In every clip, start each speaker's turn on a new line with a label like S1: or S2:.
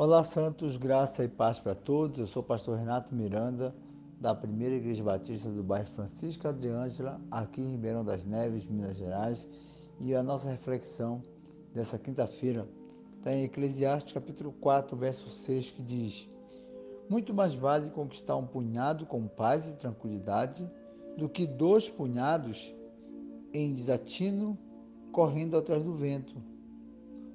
S1: Olá, Santos, graça e paz para todos. Eu sou o pastor Renato Miranda, da Primeira Igreja Batista do bairro Francisco Adriângela, aqui em Ribeirão das Neves, Minas Gerais. E a nossa reflexão dessa quinta-feira está em Eclesiastes capítulo 4, verso 6, que diz: Muito mais vale conquistar um punhado com paz e tranquilidade do que dois punhados em desatino correndo atrás do vento.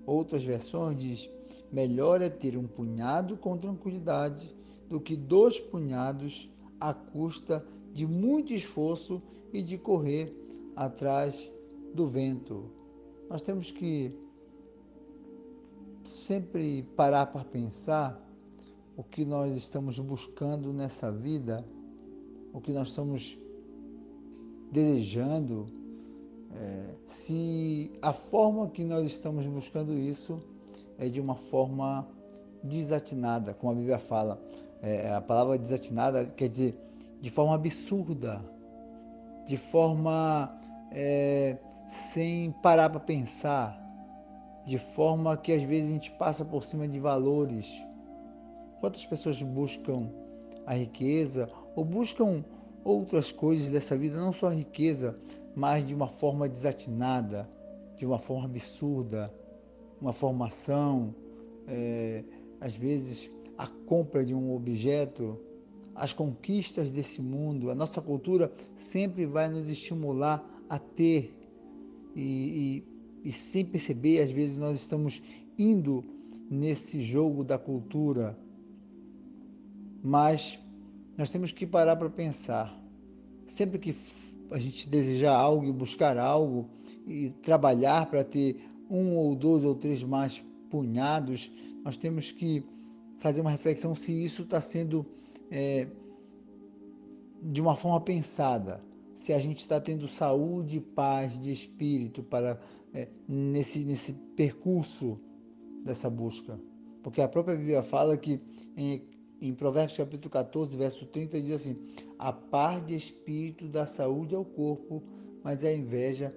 S1: Outras versões diz: melhor é ter um punhado com tranquilidade do que dois punhados à custa de muito esforço e de correr atrás do vento. Nós temos que sempre parar para pensar o que nós estamos buscando nessa vida, o que nós estamos desejando, é, se a forma que nós estamos buscando isso é de uma forma desatinada, como a Bíblia fala. É, a palavra desatinada quer dizer de forma absurda, de forma é, sem parar para pensar, de forma que às vezes a gente passa por cima de valores. Quantas pessoas buscam a riqueza ou buscam outras coisas dessa vida, não só a riqueza, mas de uma forma desatinada, de uma forma absurda, uma formação, é, às vezes a compra de um objeto, as conquistas desse mundo, a nossa cultura sempre vai nos estimular a ter e, e, e sem perceber, às vezes nós estamos indo nesse jogo da cultura, mas nós temos que parar para pensar. Sempre que a gente desejar algo e buscar algo e trabalhar para ter um ou dois ou três mais punhados, nós temos que fazer uma reflexão se isso está sendo é, de uma forma pensada, se a gente está tendo saúde e paz de espírito para é, nesse, nesse percurso dessa busca. Porque a própria Bíblia fala que em, em Provérbios capítulo 14, verso 30, diz assim: A paz de espírito dá saúde ao corpo, mas a inveja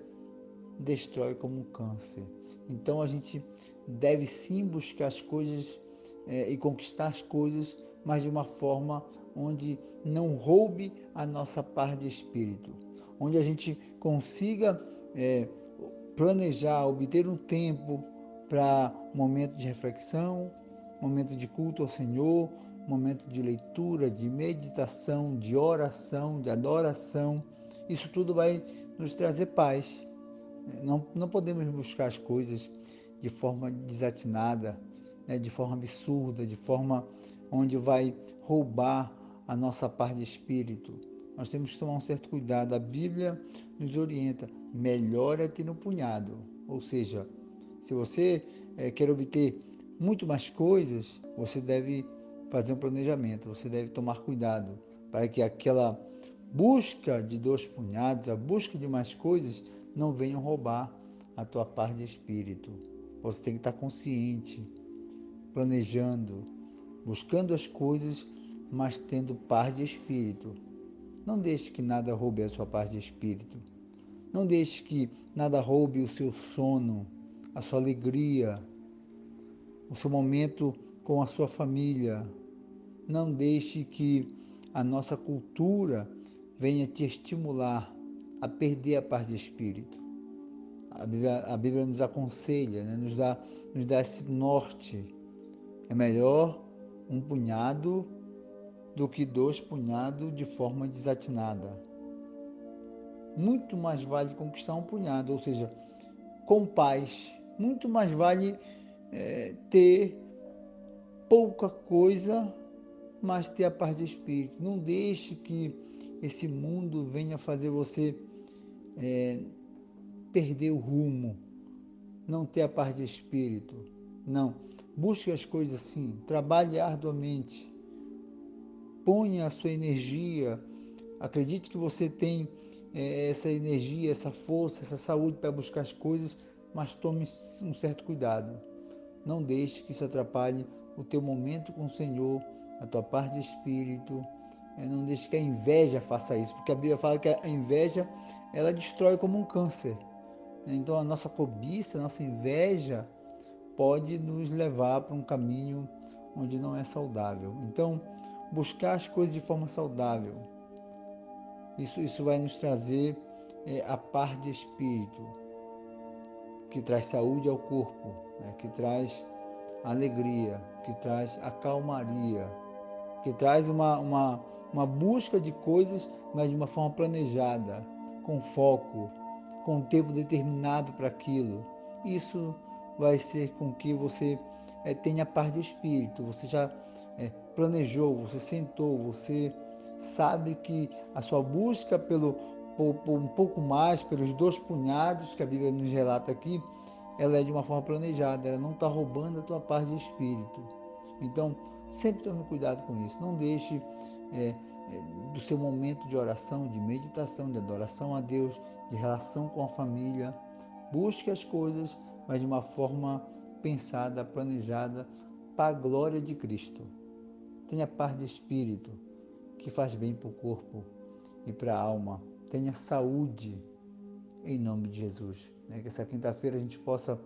S1: destrói como um câncer. Então a gente deve sim buscar as coisas é, e conquistar as coisas, mas de uma forma onde não roube a nossa paz de espírito, onde a gente consiga é, planejar, obter um tempo para momento de reflexão, momento de culto ao Senhor, momento de leitura, de meditação, de oração, de adoração. Isso tudo vai nos trazer paz. Não, não podemos buscar as coisas de forma desatinada, né, de forma absurda, de forma onde vai roubar a nossa paz de espírito. Nós temos que tomar um certo cuidado. A Bíblia nos orienta: melhor é ter no punhado. Ou seja, se você é, quer obter muito mais coisas, você deve fazer um planejamento, você deve tomar cuidado para que aquela busca de dois punhados, a busca de mais coisas, não venham roubar a tua paz de espírito. Você tem que estar consciente, planejando, buscando as coisas, mas tendo paz de espírito. Não deixe que nada roube a sua paz de espírito. Não deixe que nada roube o seu sono, a sua alegria, o seu momento com a sua família. Não deixe que a nossa cultura venha te estimular a perder a paz de espírito. A Bíblia, a Bíblia nos aconselha, né? nos, dá, nos dá esse norte. É melhor um punhado do que dois punhados de forma desatinada. Muito mais vale conquistar um punhado, ou seja, com paz. Muito mais vale é, ter pouca coisa, mas ter a paz de espírito. Não deixe que esse mundo venha fazer você é, perder o rumo, não ter a paz de espírito. Não. Busque as coisas assim, trabalhe arduamente, ponha a sua energia, acredite que você tem é, essa energia, essa força, essa saúde para buscar as coisas, mas tome um certo cuidado. Não deixe que isso atrapalhe o teu momento com o Senhor, a tua paz de espírito, não deixe que a inveja faça isso, porque a Bíblia fala que a inveja ela destrói como um câncer. Então a nossa cobiça, a nossa inveja pode nos levar para um caminho onde não é saudável. Então, buscar as coisas de forma saudável. Isso, isso vai nos trazer é, a paz de espírito, que traz saúde ao corpo, né? que traz alegria, que traz a calmaria, que traz uma, uma, uma busca de coisas, mas de uma forma planejada, com foco, com um tempo determinado para aquilo. Isso vai ser com que você é, tenha paz de espírito, você já é, planejou, você sentou, você sabe que a sua busca pelo por, por um pouco mais, pelos dois punhados que a Bíblia nos relata aqui, ela é de uma forma planejada, ela não está roubando a tua paz de espírito. Então, sempre tome cuidado com isso. Não deixe é, é, do seu momento de oração, de meditação, de adoração a Deus, de relação com a família. Busque as coisas, mas de uma forma pensada, planejada, para a glória de Cristo. Tenha paz de espírito, que faz bem para o corpo e para a alma. Tenha saúde, em nome de Jesus. Né? Que essa quinta-feira a gente possa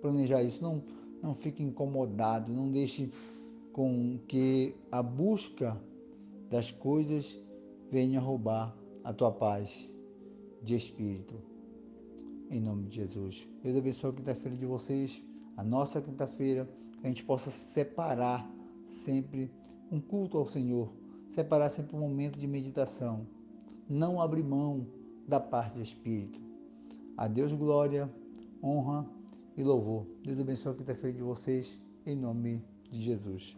S1: planejar isso. Não, não fique incomodado, não deixe com que a busca das coisas venha roubar a tua paz de espírito. Em nome de Jesus. Deus abençoe a quinta-feira de vocês, a nossa quinta-feira, que a gente possa separar sempre um culto ao Senhor, separar sempre um momento de meditação. Não abrir mão da parte de espírito. A Deus glória, honra e louvor. Deus abençoe a quinta-feira de vocês, em nome de Jesus.